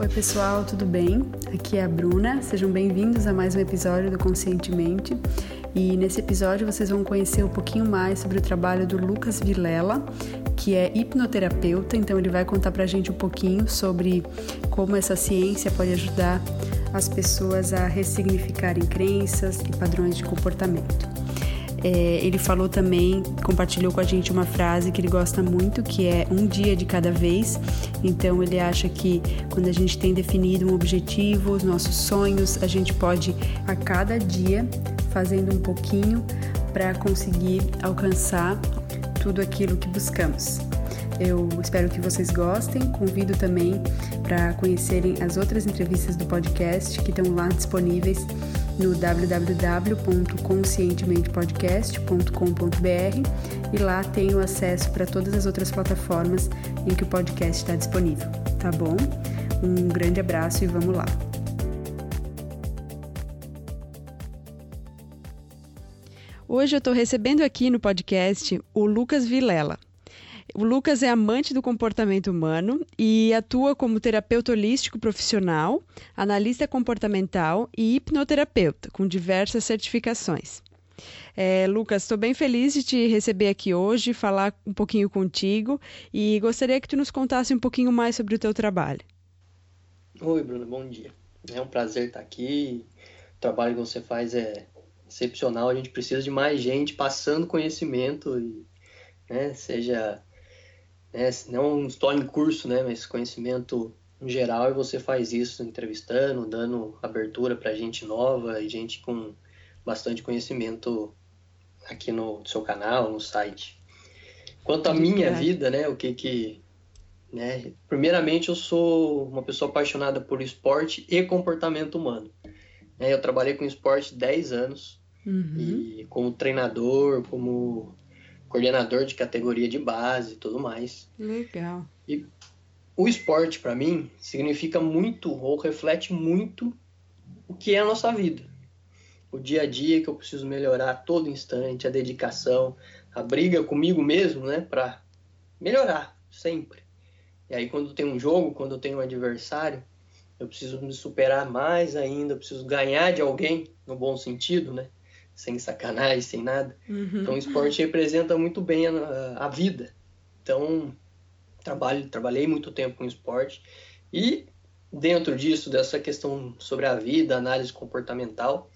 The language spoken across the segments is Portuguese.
Oi, pessoal, tudo bem? Aqui é a Bruna. Sejam bem-vindos a mais um episódio do Conscientemente. E nesse episódio vocês vão conhecer um pouquinho mais sobre o trabalho do Lucas Vilela, que é hipnoterapeuta. Então ele vai contar pra gente um pouquinho sobre como essa ciência pode ajudar as pessoas a ressignificarem crenças e padrões de comportamento. É, ele falou também, compartilhou com a gente uma frase que ele gosta muito, que é um dia de cada vez. Então ele acha que quando a gente tem definido um objetivo, os nossos sonhos, a gente pode a cada dia fazendo um pouquinho para conseguir alcançar tudo aquilo que buscamos. Eu espero que vocês gostem. Convido também para conhecerem as outras entrevistas do podcast que estão lá disponíveis no www.conscientementepodcast.com.br e lá tem o acesso para todas as outras plataformas em que o podcast está disponível, tá bom? Um grande abraço e vamos lá! Hoje eu estou recebendo aqui no podcast o Lucas Vilela. O Lucas é amante do comportamento humano e atua como terapeuta holístico profissional, analista comportamental e hipnoterapeuta, com diversas certificações. É, Lucas, estou bem feliz de te receber aqui hoje, falar um pouquinho contigo e gostaria que tu nos contasse um pouquinho mais sobre o teu trabalho. Oi, Bruno, bom dia. É um prazer estar aqui. O trabalho que você faz é excepcional. A gente precisa de mais gente passando conhecimento, e, né, seja né? Não só em curso, né? Mas conhecimento em geral e você faz isso entrevistando, dando abertura para gente nova e gente com bastante conhecimento aqui no seu canal, no site. Quanto à minha vida, né? O que que né? Primeiramente, eu sou uma pessoa apaixonada por esporte e comportamento humano. Né? Eu trabalhei com esporte 10 anos uhum. e como treinador, como coordenador de categoria de base e tudo mais. Legal. E o esporte, para mim, significa muito ou reflete muito o que é a nossa vida. O dia a dia que eu preciso melhorar a todo instante, a dedicação, a briga comigo mesmo, né, para melhorar sempre. E aí quando tem um jogo, quando tem um adversário, eu preciso me superar mais ainda, eu preciso ganhar de alguém, no bom sentido, né? Sem sacanagem, sem nada. Uhum. Então o esporte representa muito bem a, a, vida. Então trabalho, trabalhei muito tempo com esporte e dentro disso dessa questão sobre a vida, análise comportamental,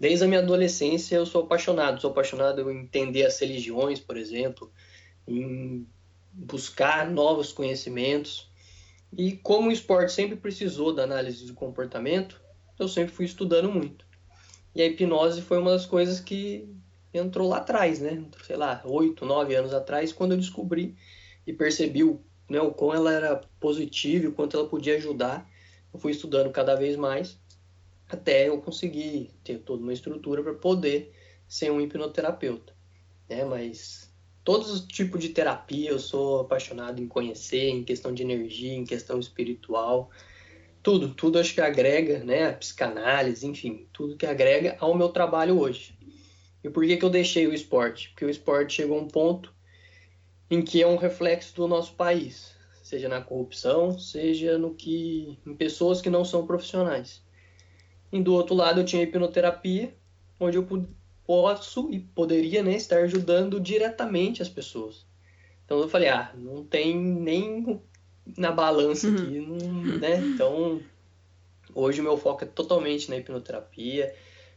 desde a minha adolescência eu sou apaixonado, sou apaixonado em entender as religiões, por exemplo, em buscar novos conhecimentos. E como o esporte sempre precisou da análise do comportamento, eu sempre fui estudando muito. E a hipnose foi uma das coisas que entrou lá atrás, né? Sei lá, oito, nove anos atrás, quando eu descobri e percebi o, né, o quão ela era positiva o quanto ela podia ajudar. Eu fui estudando cada vez mais até eu conseguir ter toda uma estrutura para poder ser um hipnoterapeuta. Né? Mas todos os tipos de terapia eu sou apaixonado em conhecer, em questão de energia, em questão espiritual tudo, tudo acho que agrega, né, a psicanálise, enfim, tudo que agrega ao meu trabalho hoje. E por que, que eu deixei o esporte? Porque o esporte chegou a um ponto em que é um reflexo do nosso país, seja na corrupção, seja no que em pessoas que não são profissionais. E do outro lado eu tinha hipnoterapia, onde eu posso e poderia né, estar ajudando diretamente as pessoas. Então eu falei, ah, não tem nem na balança uhum. aqui, não, né? Então, hoje o meu foco é totalmente na hipnoterapia,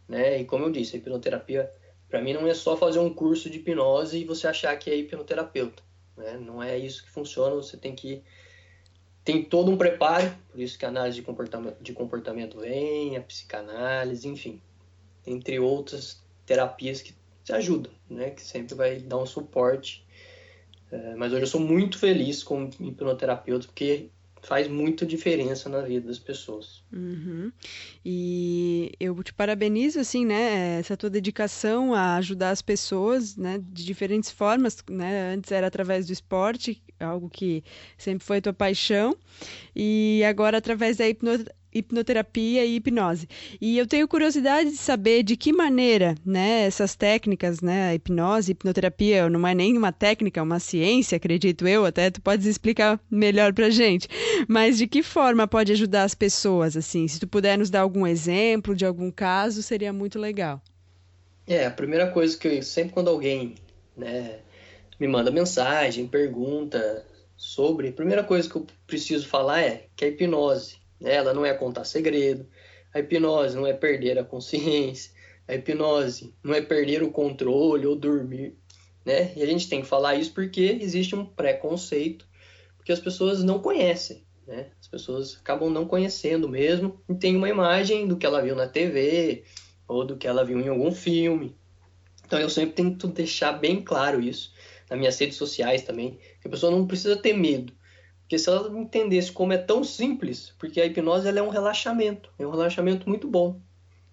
né? E como eu disse, a hipnoterapia para mim não é só fazer um curso de hipnose e você achar que é hipnoterapeuta, né? Não é isso que funciona, você tem que tem todo um preparo, por isso que a análise de comportamento, de comportamento vem, a psicanálise, enfim, entre outras terapias que te ajudam, né? Que sempre vai dar um suporte é, mas hoje eu sou muito feliz como hipnoterapeuta porque faz muita diferença na vida das pessoas. Uhum. E eu te parabenizo, assim, né, essa tua dedicação a ajudar as pessoas, né, de diferentes formas, né, antes era através do esporte, algo que sempre foi tua paixão, e agora através da hipno hipnoterapia e hipnose. E eu tenho curiosidade de saber de que maneira, né, essas técnicas, né, a hipnose, hipnoterapia, não é nem uma técnica, é uma ciência, acredito eu, até tu podes explicar melhor pra gente. Mas de que forma pode ajudar as pessoas, assim? Se tu puder nos dar algum exemplo de algum caso, seria muito legal. É, a primeira coisa que eu, sempre quando alguém, né, me manda mensagem, pergunta sobre, a primeira coisa que eu preciso falar é que a hipnose, ela não é contar segredo, a hipnose não é perder a consciência, a hipnose não é perder o controle ou dormir, né? E a gente tem que falar isso porque existe um preconceito, porque as pessoas não conhecem, né? As pessoas acabam não conhecendo mesmo e tem uma imagem do que ela viu na TV ou do que ela viu em algum filme. Então eu sempre tento deixar bem claro isso nas minhas redes sociais também, que a pessoa não precisa ter medo. Porque se ela entendesse como é tão simples, porque a hipnose ela é um relaxamento, é um relaxamento muito bom.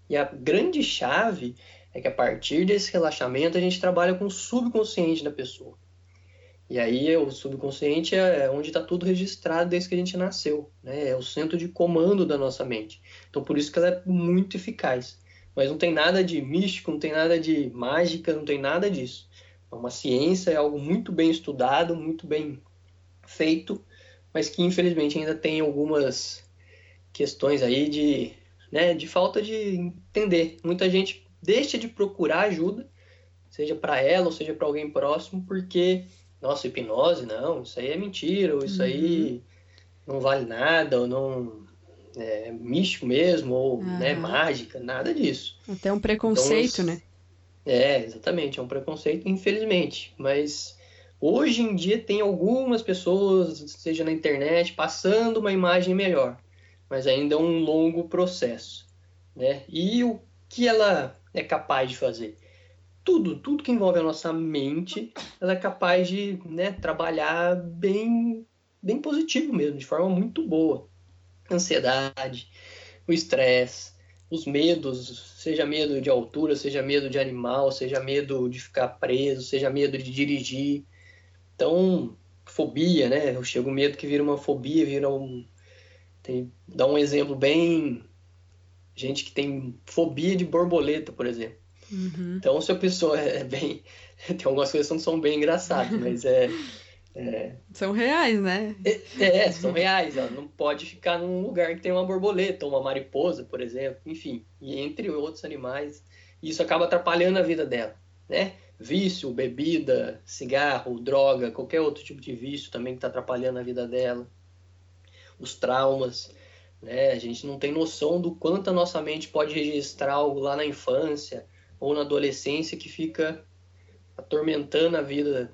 E a grande chave é que a partir desse relaxamento a gente trabalha com o subconsciente da pessoa. E aí o subconsciente é onde está tudo registrado desde que a gente nasceu, né? É o centro de comando da nossa mente. Então por isso que ela é muito eficaz. Mas não tem nada de místico, não tem nada de mágica, não tem nada disso. É uma ciência, é algo muito bem estudado, muito bem feito, mas que infelizmente ainda tem algumas questões aí de, né, de falta de entender. Muita gente deixa de procurar ajuda, seja para ela ou seja para alguém próximo, porque, nossa, hipnose, não, isso aí é mentira, ou isso uhum. aí não vale nada, ou não é místico mesmo, ou uhum. né, mágica, nada disso. Até um preconceito, então, né? É, exatamente, é um preconceito, infelizmente. Mas hoje em dia tem algumas pessoas, seja na internet, passando uma imagem melhor. Mas ainda é um longo processo. Né? E o que ela é capaz de fazer? Tudo, tudo que envolve a nossa mente, ela é capaz de né, trabalhar bem, bem positivo mesmo, de forma muito boa. Ansiedade, o estresse, os medos, seja medo de altura, seja medo de animal, seja medo de ficar preso, seja medo de dirigir. Então, fobia, né? Eu chego medo que vira uma fobia, vira um. Tem, dá um exemplo bem. Gente que tem fobia de borboleta, por exemplo. Uhum. Então, se a pessoa é bem. Tem algumas coisas que não são bem engraçadas, mas é. É. São reais, né? É, é, são reais. Ela não pode ficar num lugar que tem uma borboleta, ou uma mariposa, por exemplo, enfim, e entre outros animais. Isso acaba atrapalhando a vida dela, né? Vício, bebida, cigarro, droga, qualquer outro tipo de vício também que está atrapalhando a vida dela. Os traumas, né? A gente não tem noção do quanto a nossa mente pode registrar algo lá na infância ou na adolescência que fica atormentando a vida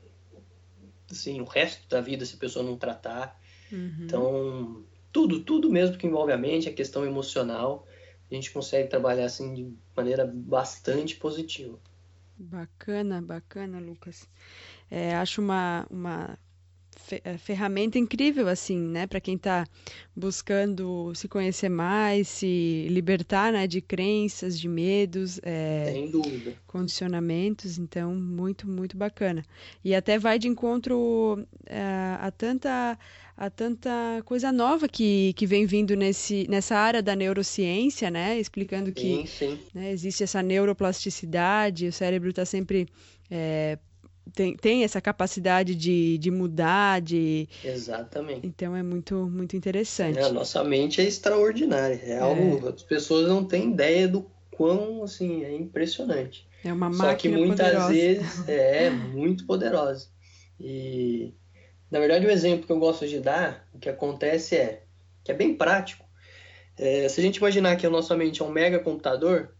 assim, o resto da vida se a pessoa não tratar. Uhum. Então, tudo, tudo mesmo que envolve a mente, a questão emocional, a gente consegue trabalhar assim de maneira bastante positiva. Bacana, bacana, Lucas. É, acho uma, uma ferramenta incrível, assim, né? Para quem está buscando se conhecer mais, se libertar né, de crenças, de medos, é, condicionamentos. Então, muito, muito bacana. E até vai de encontro é, a tanta a tanta coisa nova que, que vem vindo nesse, nessa área da neurociência, né? Explicando que sim, sim. Né, existe essa neuroplasticidade, o cérebro está sempre é, tem, tem essa capacidade de, de mudar, de... Exatamente. Então é muito, muito interessante. É, a nossa mente é extraordinária. É, é algo... As pessoas não têm ideia do quão, assim, é impressionante. É uma máquina Só que muitas poderosa. vezes é muito poderosa. E, na verdade, o exemplo que eu gosto de dar, o que acontece é, que é bem prático. É, se a gente imaginar que a nossa mente é um mega computador,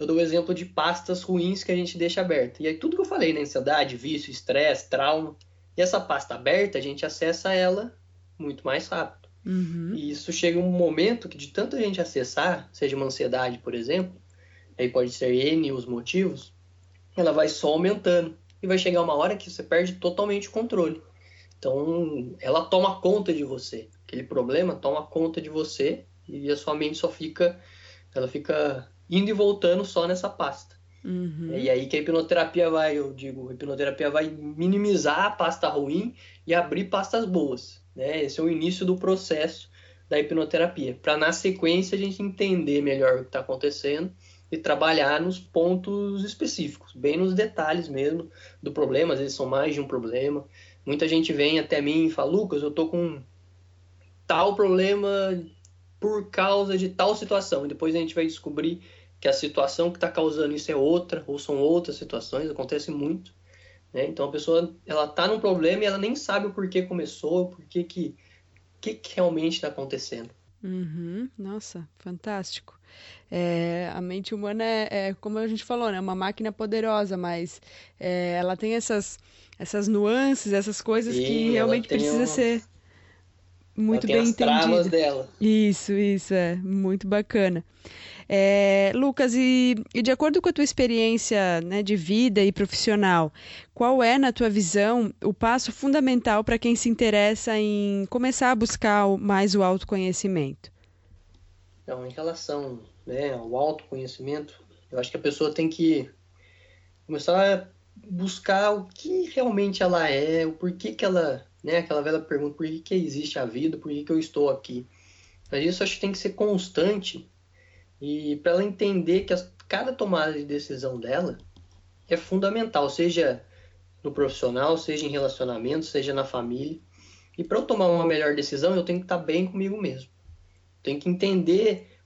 eu dou o exemplo de pastas ruins que a gente deixa aberta. E aí tudo que eu falei, né? Ansiedade, vício, estresse, trauma. E essa pasta aberta, a gente acessa ela muito mais rápido. Uhum. E isso chega um momento que de tanta gente acessar, seja uma ansiedade, por exemplo, aí pode ser N os motivos, ela vai só aumentando. E vai chegar uma hora que você perde totalmente o controle. Então, ela toma conta de você. Aquele problema toma conta de você e a sua mente só fica, ela fica indo e voltando só nessa pasta. Uhum. E aí que a hipnoterapia vai, eu digo, a hipnoterapia vai minimizar a pasta ruim e abrir pastas boas. Né? Esse é o início do processo da hipnoterapia, para na sequência a gente entender melhor o que está acontecendo e trabalhar nos pontos específicos, bem nos detalhes mesmo do problema, às vezes são mais de um problema. Muita gente vem até mim e fala, Lucas, eu tô com tal problema por causa de tal situação, e depois a gente vai descobrir que a situação que está causando isso é outra, ou são outras situações, acontece muito. Né? Então a pessoa ela está num problema e ela nem sabe o porquê começou, o porquê que que, que realmente está acontecendo. Uhum, nossa, fantástico. É, a mente humana é, é, como a gente falou, né, uma máquina poderosa, mas é, ela tem essas, essas nuances, essas coisas Sim, que realmente precisa uma... ser muito bem entendida. dela. Isso, isso é muito bacana. É, Lucas, e, e, de acordo com a tua experiência né, de vida e profissional, qual é, na tua visão, o passo fundamental para quem se interessa em começar a buscar mais o autoconhecimento? Então, em relação né, ao autoconhecimento, eu acho que a pessoa tem que começar a buscar o que realmente ela é, o porquê que ela, né, aquela velha pergunta, por que, que existe a vida, por que, que eu estou aqui. Mas isso acho que tem que ser constante e para ela entender que cada tomada de decisão dela é fundamental, seja no profissional, seja em relacionamento, seja na família. E para eu tomar uma melhor decisão, eu tenho que estar tá bem comigo mesmo. Tenho que entender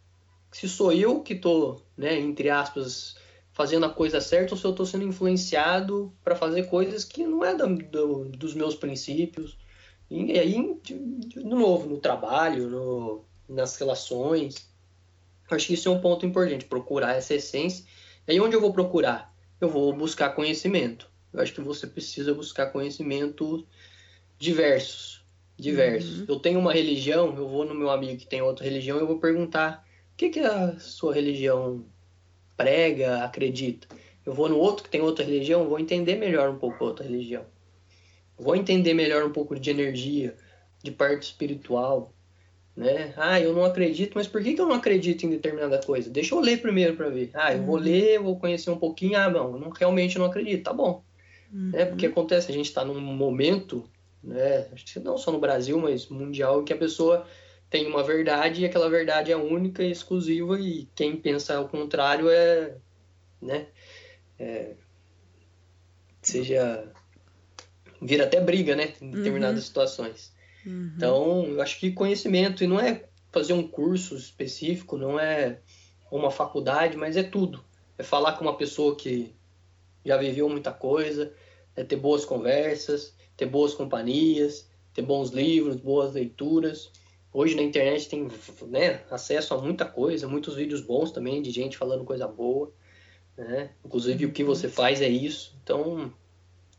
se sou eu que estou, né, entre aspas, fazendo a coisa certa ou se eu estou sendo influenciado para fazer coisas que não é do, do, dos meus princípios. E aí, de, de novo, no trabalho, no, nas relações. Acho que isso é um ponto importante, procurar essa essência. E aí onde eu vou procurar? Eu vou buscar conhecimento. Eu acho que você precisa buscar conhecimento diversos. Diversos. Uhum. Eu tenho uma religião, eu vou no meu amigo que tem outra religião, eu vou perguntar o que, que a sua religião prega, acredita. Eu vou no outro que tem outra religião, vou entender melhor um pouco a outra religião. Vou entender melhor um pouco de energia, de parte espiritual né? Ah, eu não acredito, mas por que, que eu não acredito em determinada coisa? Deixa eu ler primeiro para ver. Ah, eu uhum. vou ler, vou conhecer um pouquinho. Ah, não, eu não, realmente não acredito. Tá bom. Uhum. É porque acontece, a gente está num momento, né? Acho que não só no Brasil, mas mundial, que a pessoa tem uma verdade e aquela verdade é única e exclusiva e quem pensa ao contrário é, né? É, seja vira até briga, né? Em determinadas uhum. situações. Uhum. Então, eu acho que conhecimento, e não é fazer um curso específico, não é uma faculdade, mas é tudo. É falar com uma pessoa que já viveu muita coisa, é ter boas conversas, ter boas companhias, ter bons livros, boas leituras. Hoje na internet tem né, acesso a muita coisa, muitos vídeos bons também de gente falando coisa boa. Né? Inclusive o que você faz é isso. Então,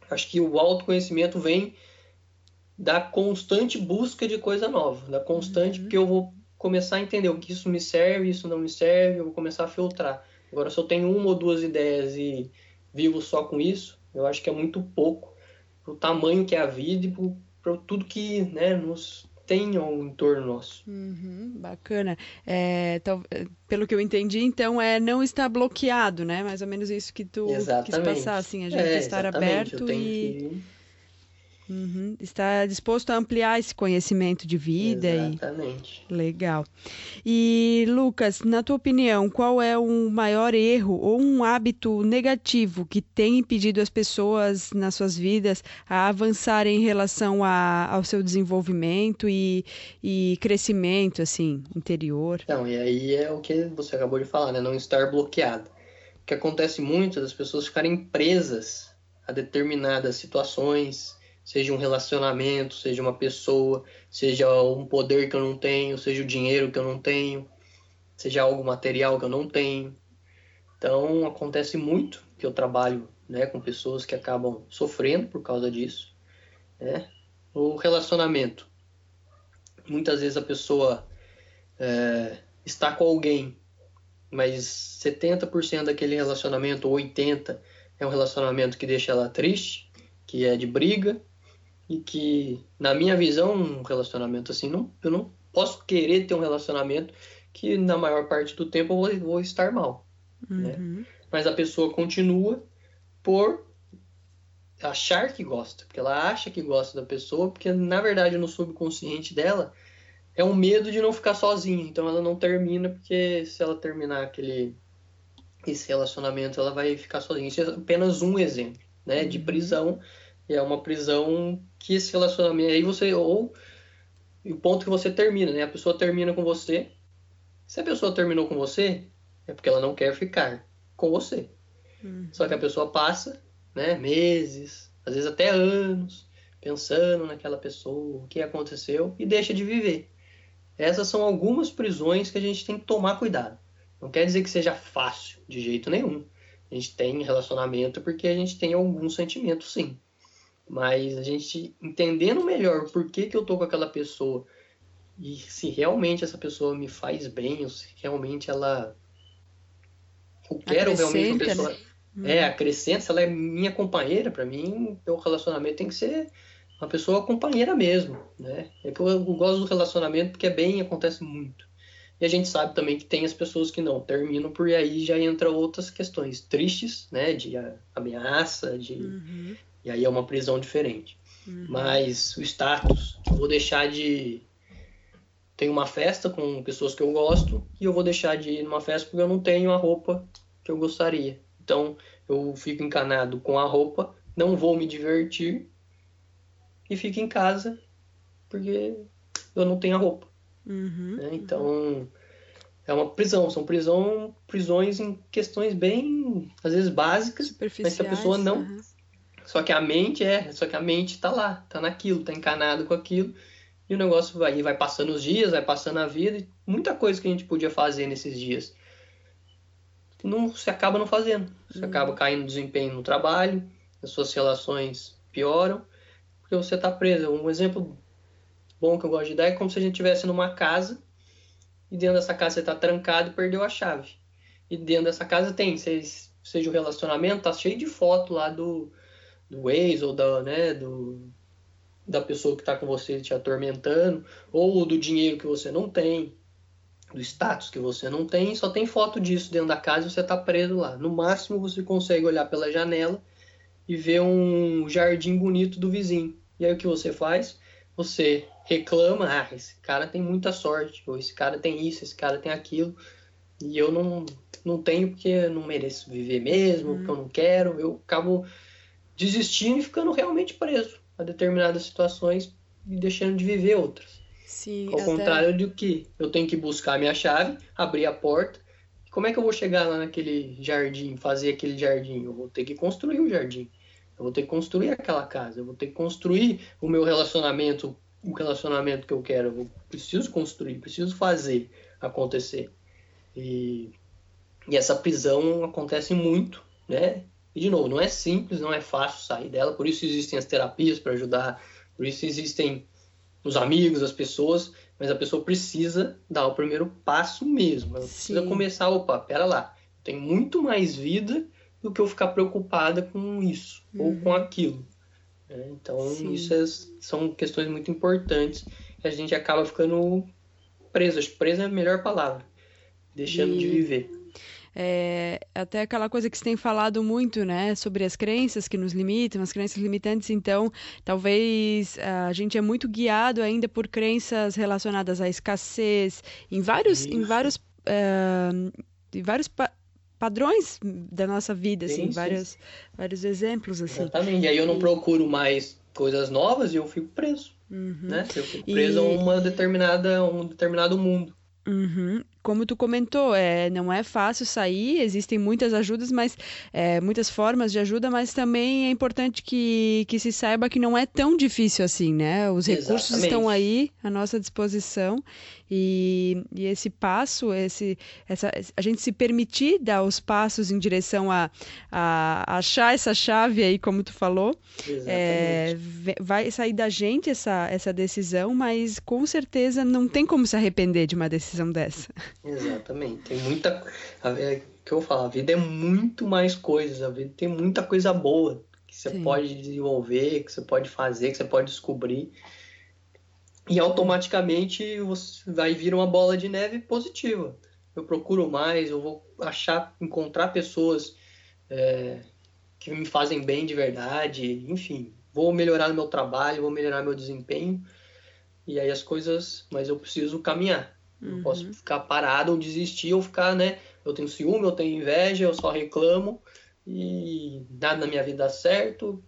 acho que o autoconhecimento vem da constante busca de coisa nova, da constante, uhum. porque eu vou começar a entender o que isso me serve, isso não me serve, eu vou começar a filtrar. Agora, se eu tenho uma ou duas ideias e vivo só com isso, eu acho que é muito pouco para o tamanho que é a vida e para tudo que né, nos tem ao entorno nosso. Uhum, bacana. É, então, pelo que eu entendi, então, é não estar bloqueado, né? Mais ou menos isso que tu exatamente. quis passar, assim, a gente é, estar aberto e... Que Uhum. Está disposto a ampliar esse conhecimento de vida. Exatamente. E... Legal. E, Lucas, na tua opinião, qual é o maior erro ou um hábito negativo que tem impedido as pessoas nas suas vidas a avançarem em relação a, ao seu desenvolvimento e, e crescimento, assim, interior? Então, e aí é o que você acabou de falar, né? Não estar bloqueado. O que acontece muito é as pessoas ficarem presas a determinadas situações, seja um relacionamento, seja uma pessoa, seja um poder que eu não tenho, seja o dinheiro que eu não tenho, seja algo material que eu não tenho. Então acontece muito que eu trabalho né, com pessoas que acabam sofrendo por causa disso. Né? O relacionamento. Muitas vezes a pessoa é, está com alguém, mas 70% daquele relacionamento, ou 80%, é um relacionamento que deixa ela triste, que é de briga, e que, na minha visão, um relacionamento assim, não, eu não posso querer ter um relacionamento que na maior parte do tempo eu vou, vou estar mal. Né? Uhum. Né? Mas a pessoa continua por achar que gosta, porque ela acha que gosta da pessoa, porque na verdade no subconsciente dela é um medo de não ficar sozinha. Então ela não termina, porque se ela terminar aquele esse relacionamento, ela vai ficar sozinha. Isso é apenas um exemplo, né? De uhum. E é uma prisão que esse relacionamento. Aí você. Ou. O ponto que você termina, né? A pessoa termina com você. Se a pessoa terminou com você, é porque ela não quer ficar com você. Uhum. Só que a pessoa passa, né? Meses, às vezes até anos, pensando naquela pessoa, o que aconteceu, e deixa de viver. Essas são algumas prisões que a gente tem que tomar cuidado. Não quer dizer que seja fácil, de jeito nenhum. A gente tem relacionamento porque a gente tem algum sentimento, sim. Mas a gente entendendo melhor por que, que eu tô com aquela pessoa e se realmente essa pessoa me faz bem, ou se realmente ela. Eu quero realmente uma pessoa. Né? É, acrescenta, se ela é minha companheira, para mim, o relacionamento tem que ser uma pessoa companheira mesmo, né? É que eu, eu, gosto do relacionamento porque é bem, acontece muito. E a gente sabe também que tem as pessoas que não terminam, por aí já entra outras questões tristes, né? De ameaça, de... Uhum. E aí é uma prisão diferente. Uhum. Mas o status, eu vou deixar de... Tem uma festa com pessoas que eu gosto e eu vou deixar de ir numa festa porque eu não tenho a roupa que eu gostaria. Então, eu fico encanado com a roupa, não vou me divertir e fico em casa porque eu não tenho a roupa. Uhum, né? Então é uma prisão, são prisão, prisões em questões bem às vezes básicas, mas que a pessoa não. Uhum. Só que a mente é, só que a mente tá lá, tá naquilo, tá encanado com aquilo. E o negócio vai, vai passando os dias, vai passando a vida, e muita coisa que a gente podia fazer nesses dias não se acaba não fazendo. Você uhum. acaba caindo desempenho no trabalho, as suas relações pioram, porque você está preso. Um exemplo bom que eu gosto de dar é como se a gente estivesse numa casa e dentro dessa casa você está trancado e perdeu a chave. E dentro dessa casa tem, seja o relacionamento, tá cheio de foto lá do, do ex ou da, né, do, da pessoa que está com você te atormentando, ou do dinheiro que você não tem, do status que você não tem, só tem foto disso dentro da casa e você está preso lá. No máximo você consegue olhar pela janela e ver um jardim bonito do vizinho. E aí o que você faz? Você reclama, ah, esse cara tem muita sorte, ou esse cara tem isso, esse cara tem aquilo, e eu não, não tenho porque eu não mereço viver mesmo, uhum. porque eu não quero, eu acabo desistindo e ficando realmente preso a determinadas situações e deixando de viver outras. Sim, Ao até... contrário do que eu tenho que buscar a minha chave, abrir a porta. Como é que eu vou chegar lá naquele jardim, fazer aquele jardim? Eu vou ter que construir o jardim. Eu vou ter que construir aquela casa. Eu vou ter que construir o meu relacionamento o relacionamento que eu quero. Eu preciso construir, preciso fazer acontecer. E, e essa prisão acontece muito, né? E de novo, não é simples, não é fácil sair dela, por isso existem as terapias para ajudar, por isso existem os amigos, as pessoas, mas a pessoa precisa dar o primeiro passo mesmo. Ela Sim. precisa começar, opa, pera lá, tem muito mais vida do que eu ficar preocupada com isso uhum. ou com uhum. aquilo. Né? Então, Sim. isso é, são questões muito importantes que a gente acaba ficando preso. Acho que preso é a melhor palavra. Deixando e... de viver. É, até aquela coisa que se tem falado muito, né, sobre as crenças que nos limitam, as crenças limitantes. Então, talvez a gente é muito guiado ainda por crenças relacionadas à escassez, em vários, em vários, uh, em vários pa padrões da nossa vida, assim, vários, vários exemplos, assim. Exatamente. E aí eu não procuro mais coisas novas e eu fico preso, uhum. né? Eu fico preso e... a uma determinada, um determinado mundo. Uhum como tu comentou, é, não é fácil sair, existem muitas ajudas, mas é, muitas formas de ajuda, mas também é importante que, que se saiba que não é tão difícil assim, né? Os recursos Exatamente. estão aí à nossa disposição e, e esse passo, esse, essa, a gente se permitir dar os passos em direção a, a, achar essa chave aí, como tu falou, é, vai sair da gente essa, essa decisão, mas com certeza não tem como se arrepender de uma decisão dessa. Exatamente. Tem muita. É, que eu falo, a vida é muito mais coisas, a vida tem muita coisa boa que você Sim. pode desenvolver, que você pode fazer, que você pode descobrir. E automaticamente você vai vir uma bola de neve positiva. Eu procuro mais, eu vou achar, encontrar pessoas é, que me fazem bem de verdade, enfim, vou melhorar meu trabalho, vou melhorar meu desempenho e aí as coisas, mas eu preciso caminhar. Não posso uhum. ficar parado ou desistir ou ficar, né? Eu tenho ciúme, eu tenho inveja, eu só reclamo e nada na minha vida dá certo.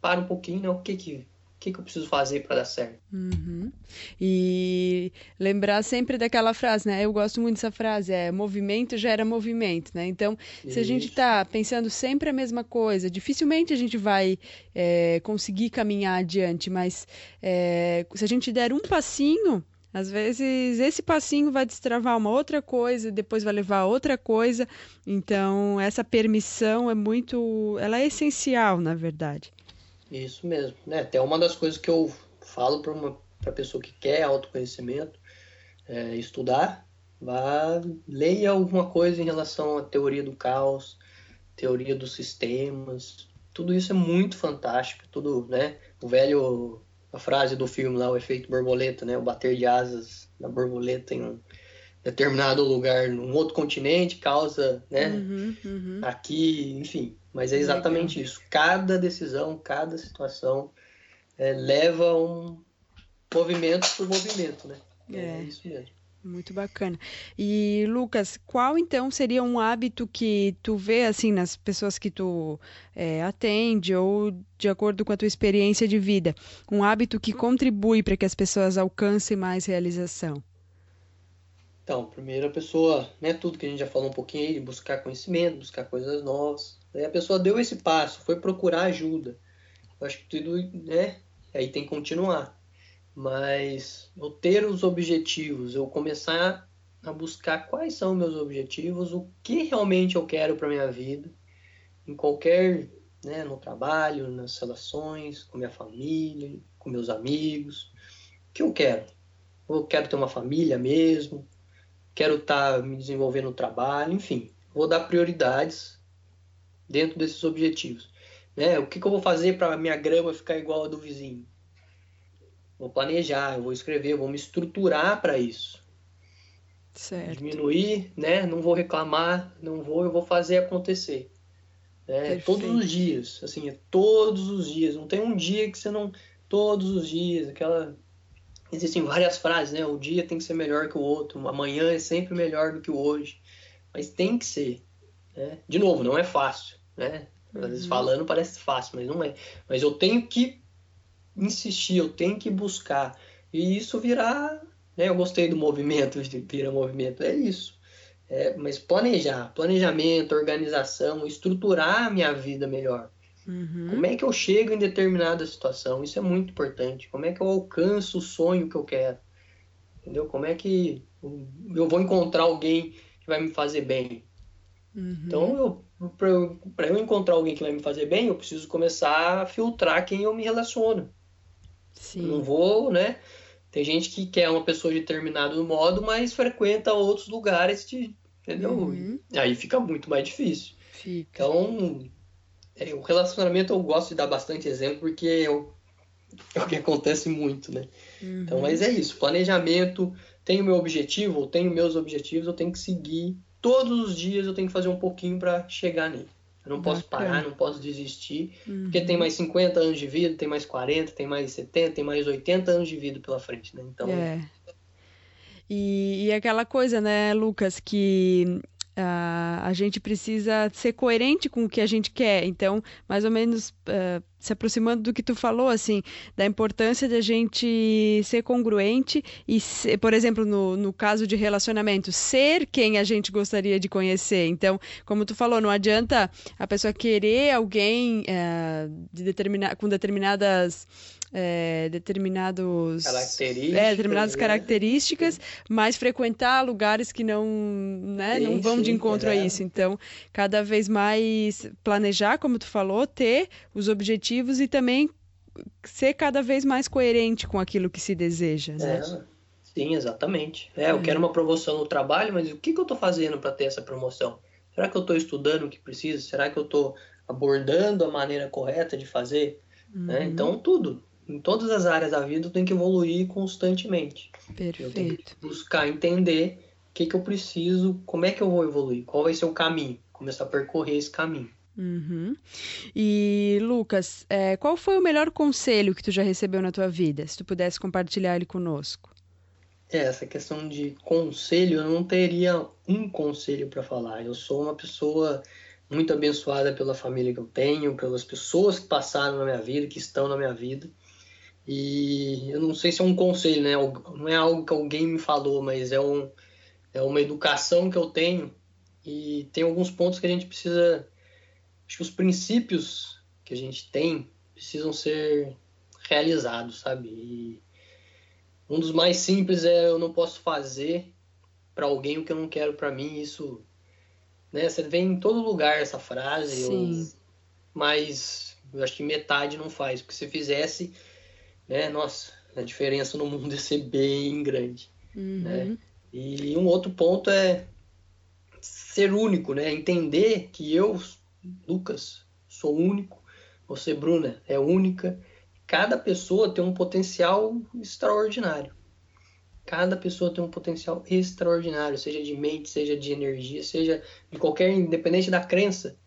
Para um pouquinho, né? O que que o que, que eu preciso fazer para dar certo? Uhum. E lembrar sempre daquela frase, né? Eu gosto muito dessa frase, é movimento gera movimento, né? Então, Isso. se a gente está pensando sempre a mesma coisa, dificilmente a gente vai é, conseguir caminhar adiante, mas é, se a gente der um passinho, às vezes esse passinho vai destravar uma outra coisa, depois vai levar a outra coisa. Então, essa permissão é muito. Ela é essencial, na verdade. Isso mesmo. Né? Até uma das coisas que eu falo para uma pra pessoa que quer autoconhecimento é estudar, vá, leia alguma coisa em relação à teoria do caos, teoria dos sistemas. Tudo isso é muito fantástico. Tudo, né? O velho a frase do filme lá, o efeito borboleta, né? O bater de asas da borboleta em um determinado lugar, num outro continente, causa, né? Uhum, uhum. Aqui, enfim. Mas é exatamente Legal. isso. Cada decisão, cada situação é, leva um movimento por movimento, né? É, é isso mesmo. Muito bacana. E Lucas, qual então seria um hábito que tu vê assim nas pessoas que tu é, atende ou de acordo com a tua experiência de vida, um hábito que contribui para que as pessoas alcancem mais realização? Então, primeiro a pessoa, né, tudo que a gente já falou um pouquinho aí, de buscar conhecimento, buscar coisas novas. Aí a pessoa deu esse passo, foi procurar ajuda. Eu acho que tudo, né, aí tem que continuar mas eu ter os objetivos, eu começar a buscar quais são meus objetivos, o que realmente eu quero para minha vida, em qualquer, né, no trabalho, nas relações, com minha família, com meus amigos, o que eu quero? Eu quero ter uma família mesmo, quero estar tá me desenvolvendo no trabalho, enfim, vou dar prioridades dentro desses objetivos. Né? O que, que eu vou fazer para minha grama ficar igual a do vizinho? Vou planejar, eu vou escrever, eu vou me estruturar para isso. Certo. Diminuir, né? Não vou reclamar, não vou, eu vou fazer acontecer. Né? Todos os dias, assim, é todos os dias. Não tem um dia que você não. Todos os dias, aquela. Existem várias frases, né? O dia tem que ser melhor que o outro, amanhã é sempre melhor do que o hoje. Mas tem que ser. Né? De novo, não é fácil, né? Às vezes uhum. falando parece fácil, mas não é. Mas eu tenho que insistir, eu tenho que buscar. E isso virar. Né, eu gostei do movimento, de virar movimento, é isso. É, mas planejar, planejamento, organização, estruturar a minha vida melhor. Uhum. Como é que eu chego em determinada situação? Isso é muito importante. Como é que eu alcanço o sonho que eu quero? Entendeu? Como é que eu vou encontrar alguém que vai me fazer bem? Uhum. Então, para eu encontrar alguém que vai me fazer bem, eu preciso começar a filtrar quem eu me relaciono. Sim. Não vou, né? Tem gente que quer uma pessoa de determinado modo, mas frequenta outros lugares, de, entendeu? Uhum. Aí fica muito mais difícil. Fica. Então, é, o relacionamento eu gosto de dar bastante exemplo porque é o, é o que acontece muito, né? Uhum. Então, mas é isso. Planejamento, tenho meu objetivo, tenho meus objetivos, eu tenho que seguir. Todos os dias eu tenho que fazer um pouquinho para chegar nele. Eu não posso Bacana. parar, não posso desistir, uhum. porque tem mais 50 anos de vida, tem mais 40, tem mais 70, tem mais 80 anos de vida pela frente, né? Então. É. E, e aquela coisa, né, Lucas, que Uh, a gente precisa ser coerente com o que a gente quer. Então, mais ou menos uh, se aproximando do que tu falou, assim, da importância de a gente ser congruente e, ser, por exemplo, no, no caso de relacionamento, ser quem a gente gostaria de conhecer. Então, como tu falou, não adianta a pessoa querer alguém uh, de determina com determinadas é, determinados características, é, determinadas né? características, mas frequentar lugares que não, né, sim, não vão sim, de encontro é. a isso. Então, cada vez mais planejar, como tu falou, ter os objetivos e também ser cada vez mais coerente com aquilo que se deseja, né? É, sim, exatamente. É, eu quero uma promoção no trabalho, mas o que, que eu estou fazendo para ter essa promoção? Será que eu estou estudando o que preciso? Será que eu estou abordando a maneira correta de fazer? Né? Uhum. Né? Então, tudo em todas as áreas da vida eu tenho que evoluir constantemente. Perfeito. Eu tenho que buscar entender o que, que eu preciso, como é que eu vou evoluir, qual vai ser o caminho, começar a percorrer esse caminho. Uhum. E Lucas, é, qual foi o melhor conselho que tu já recebeu na tua vida? Se tu pudesse compartilhar ele conosco. É, essa questão de conselho, eu não teria um conselho para falar. Eu sou uma pessoa muito abençoada pela família que eu tenho, pelas pessoas que passaram na minha vida, que estão na minha vida. E eu não sei se é um conselho, né? Não é algo que alguém me falou, mas é, um, é uma educação que eu tenho. E tem alguns pontos que a gente precisa. Acho que os princípios que a gente tem precisam ser realizados, sabe? E um dos mais simples é eu não posso fazer para alguém o que eu não quero para mim. Isso, né? Você vê em todo lugar essa frase, Sim. mas eu acho que metade não faz, porque se fizesse, né? Nossa, a diferença no mundo ia ser bem grande, uhum. né? E um outro ponto é ser único, né? Entender que eu, Lucas, sou único, você, Bruna, é única cada pessoa tem um potencial extraordinário. Cada pessoa tem um potencial extraordinário, seja de mente, seja de energia, seja de qualquer, independente da crença,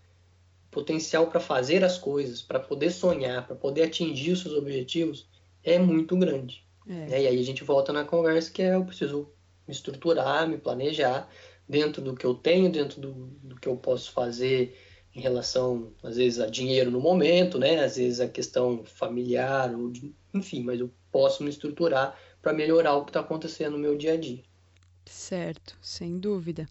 potencial para fazer as coisas, para poder sonhar, para poder atingir os seus objetivos é muito grande. É. E aí a gente volta na conversa que é eu preciso me estruturar, me planejar dentro do que eu tenho, dentro do, do que eu posso fazer em relação, às vezes, a dinheiro no momento, né? Às vezes a questão familiar, ou de, enfim, mas eu posso me estruturar para melhorar o que está acontecendo no meu dia a dia. Certo, sem dúvida.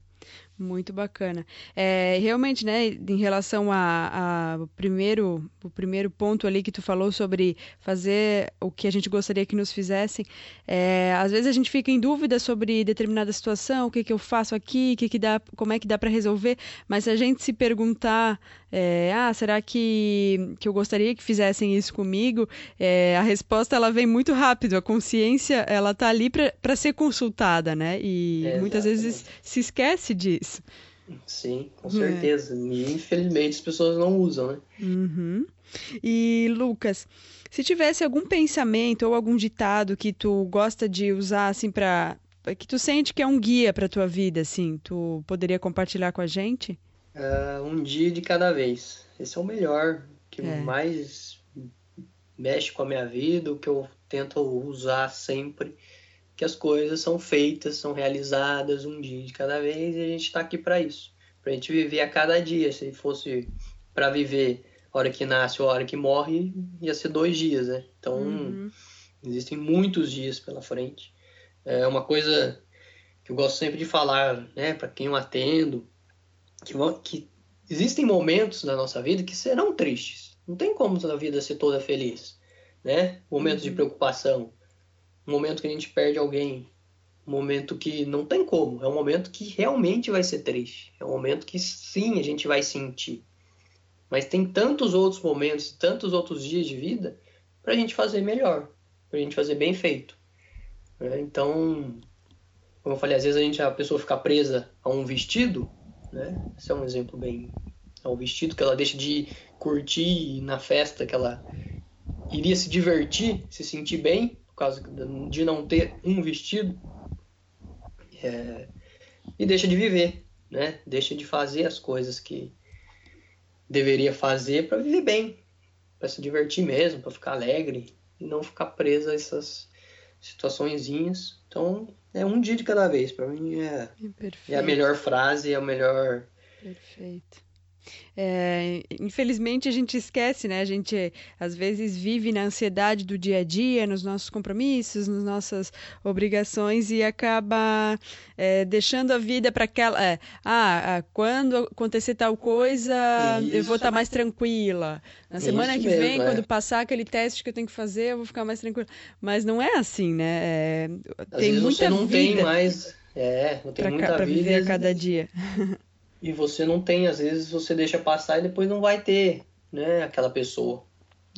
Muito bacana. É, realmente, né, em relação a, a, primeiro, o primeiro ponto ali que tu falou sobre fazer o que a gente gostaria que nos fizessem, é, às vezes a gente fica em dúvida sobre determinada situação, o que, que eu faço aqui, que que dá, como é que dá para resolver, mas se a gente se perguntar, é, ah, será que, que eu gostaria que fizessem isso comigo? É, a resposta ela vem muito rápido, a consciência ela tá ali para ser consultada, né? E muitas vezes se esquece disso isso. Sim, com certeza. É. E infelizmente as pessoas não usam, né? Uhum. E Lucas, se tivesse algum pensamento ou algum ditado que tu gosta de usar assim para que tu sente que é um guia para tua vida, assim, tu poderia compartilhar com a gente? Uh, um dia de cada vez. Esse é o melhor, que é. mais mexe com a minha vida, o que eu tento usar sempre que as coisas são feitas, são realizadas um dia de cada vez e a gente está aqui para isso, para a gente viver a cada dia. Se fosse para viver a hora que nasce ou a hora que morre, ia ser dois dias, né? Então uhum. existem muitos dias pela frente. É uma coisa que eu gosto sempre de falar, né, para quem eu atendo, que, que existem momentos na nossa vida que serão tristes. Não tem como a vida ser toda feliz, né? Momentos uhum. de preocupação, um momento que a gente perde alguém, um momento que não tem como, é um momento que realmente vai ser triste, é um momento que sim a gente vai sentir. Mas tem tantos outros momentos, tantos outros dias de vida para a gente fazer melhor, para a gente fazer bem feito. Né? Então, como eu falei, às vezes a gente a pessoa fica presa a um vestido, né? Esse é um exemplo bem um vestido que ela deixa de curtir na festa que ela iria se divertir, se sentir bem, causa de não ter um vestido, é, e deixa de viver, né? Deixa de fazer as coisas que deveria fazer para viver bem, para se divertir mesmo, para ficar alegre e não ficar preso a essas situaçõezinhas. Então, é um dia de cada vez. Para mim é, é, a melhor frase, é o melhor. Perfeito. É, infelizmente a gente esquece, né? A gente às vezes vive na ansiedade do dia a dia, nos nossos compromissos, nas nossas obrigações e acaba é, deixando a vida para aquela. É, ah, quando acontecer tal coisa, Isso. eu vou estar tá mais tranquila. Na semana Isso que mesmo, vem, é. quando passar aquele teste que eu tenho que fazer, eu vou ficar mais tranquila. Mas não é assim, né? É, tem muita você não vida tem mais. É, não tem pra, muita pra vida. viver a cada dia. e você não tem, às vezes você deixa passar e depois não vai ter, né, aquela pessoa.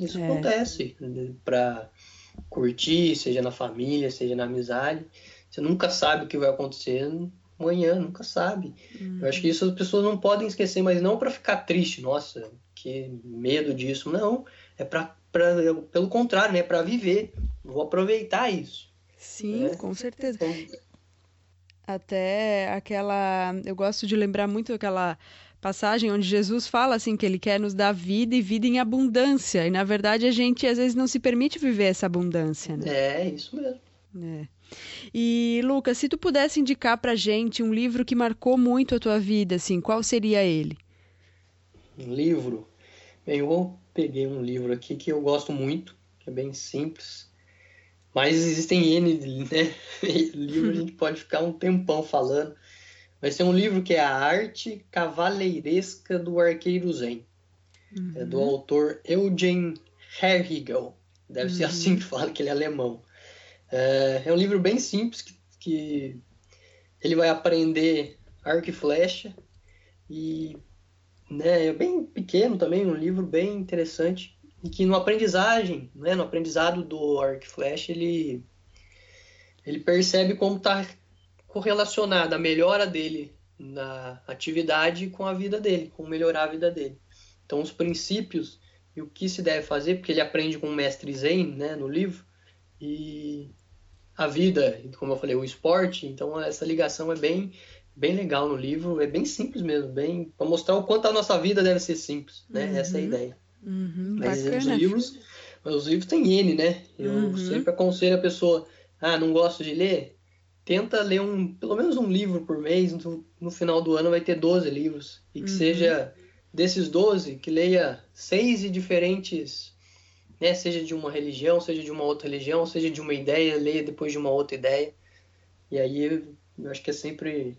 Isso é. acontece para curtir, seja na família, seja na amizade. Você nunca sabe o que vai acontecer amanhã, nunca sabe. Uhum. Eu acho que isso as pessoas não podem esquecer, mas não para ficar triste, nossa, que medo disso, não. É para pelo contrário, né, para viver. Vou aproveitar isso. Sim, né? com certeza. Então, até aquela. Eu gosto de lembrar muito aquela passagem onde Jesus fala assim que ele quer nos dar vida e vida em abundância. E na verdade a gente às vezes não se permite viver essa abundância, né? É, isso mesmo. É. E Lucas, se tu pudesse indicar pra gente um livro que marcou muito a tua vida, assim, qual seria ele? Um livro? Bem, eu peguei um livro aqui que eu gosto muito, que é bem simples. Mas existem N né? livros, a gente pode ficar um tempão falando. Vai ser um livro que é A Arte Cavaleiresca do Arqueiro Zen. Uhum. É do uhum. autor Eugen Herrigel. Deve uhum. ser assim que fala, que ele é alemão. É, é um livro bem simples que, que ele vai aprender arco e flecha e né, é bem pequeno também, um livro bem interessante e que no aprendizagem, né, no aprendizado do arco e flecha, ele ele percebe como está correlacionada a melhora dele na atividade com a vida dele, com melhorar a vida dele. Então os princípios e o que se deve fazer, porque ele aprende com o mestre Zen, né, no livro, e a vida, como eu falei, o esporte. Então essa ligação é bem bem legal no livro, é bem simples mesmo, bem para mostrar o quanto a nossa vida deve ser simples, né? Uhum. Essa é a ideia. Uhum, mas os livros, os livros têm N, né? Eu uhum. sempre aconselho a pessoa, ah, não gosto de ler, tenta ler um, pelo menos um livro por mês, no, no final do ano vai ter 12 livros e que uhum. seja desses 12 que leia seis de diferentes né? Seja de uma religião, seja de uma outra religião, seja de uma ideia, leia depois de uma outra ideia. E aí eu acho que é sempre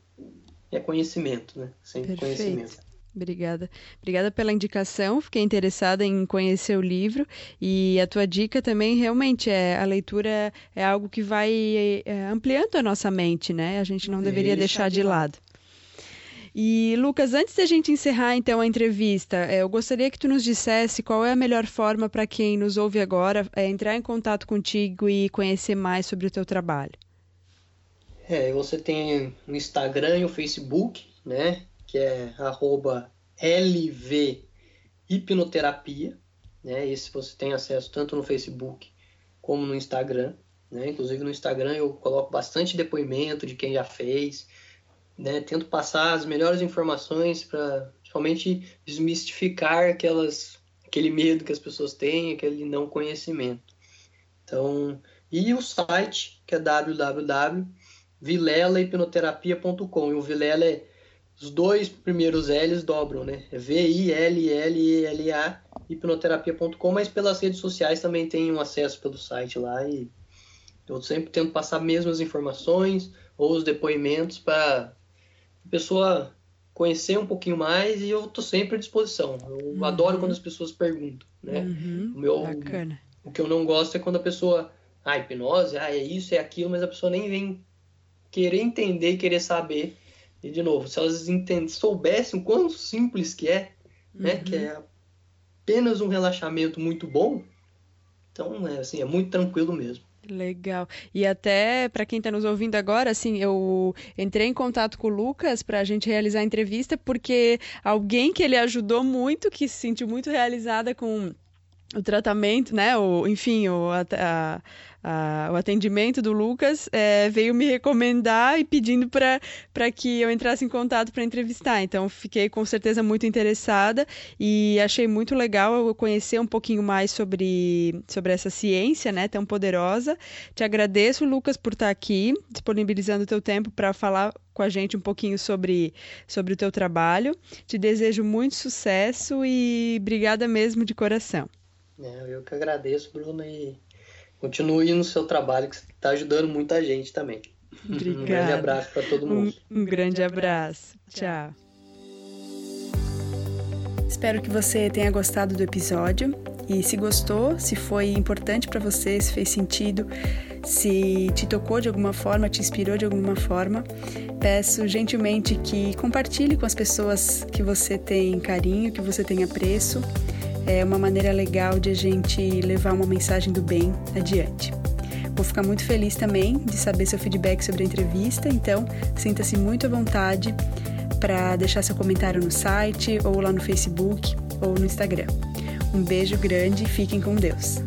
é conhecimento, né? Sempre Perfeito. conhecimento. Obrigada. Obrigada pela indicação. Fiquei interessada em conhecer o livro e a tua dica também realmente é a leitura é algo que vai é, ampliando a nossa mente, né? A gente não deveria deixar de lado. E Lucas, antes da gente encerrar então a entrevista, é, eu gostaria que tu nos dissesse qual é a melhor forma para quem nos ouve agora é, entrar em contato contigo e conhecer mais sobre o teu trabalho. É, você tem o Instagram e o Facebook, né? Que é arroba LV Hipnoterapia. Né? Esse você tem acesso tanto no Facebook como no Instagram. Né? Inclusive no Instagram eu coloco bastante depoimento de quem já fez, né, tento passar as melhores informações para principalmente desmistificar aquelas aquele medo que as pessoas têm, aquele não conhecimento. Então, e o site que é www.vilelahipnoterapia.com. E o Vilela é os dois primeiros L's dobram, né? É V I L L E L A hipnoterapia.com, mas pelas redes sociais também tem um acesso pelo site lá e eu sempre tento passar mesmo as informações ou os depoimentos para a pessoa conhecer um pouquinho mais e eu tô sempre à disposição. Eu uhum. adoro quando as pessoas perguntam, né? Uhum. O, meu, Bacana. o que eu não gosto é quando a pessoa, ah, hipnose, ah, é isso, é aquilo, mas a pessoa nem vem querer entender querer saber. E de novo, se elas entendem, soubessem o quão simples que é, né? Que é uhum. apenas um relaxamento muito bom, então é assim, é muito tranquilo mesmo. Legal. E até para quem está nos ouvindo agora, assim, eu entrei em contato com o Lucas para a gente realizar a entrevista porque alguém que ele ajudou muito, que se sentiu muito realizada com o tratamento, né? O, enfim, o, a, a, o atendimento do Lucas é, veio me recomendar e pedindo para que eu entrasse em contato para entrevistar. Então, fiquei com certeza muito interessada e achei muito legal eu conhecer um pouquinho mais sobre, sobre essa ciência né, tão poderosa. Te agradeço, Lucas, por estar aqui, disponibilizando o teu tempo para falar com a gente um pouquinho sobre, sobre o teu trabalho. Te desejo muito sucesso e obrigada mesmo de coração. É, eu que agradeço, Bruno, e Continue no seu trabalho, que está ajudando muita gente também. Obrigada. Um grande abraço para todo mundo. Um, um grande abraço. Tchau. Espero que você tenha gostado do episódio. E se gostou, se foi importante para você, se fez sentido, se te tocou de alguma forma, te inspirou de alguma forma, peço gentilmente que compartilhe com as pessoas que você tem carinho, que você tem apreço é uma maneira legal de a gente levar uma mensagem do bem adiante. Vou ficar muito feliz também de saber seu feedback sobre a entrevista, então sinta-se muito à vontade para deixar seu comentário no site ou lá no Facebook ou no Instagram. Um beijo grande e fiquem com Deus.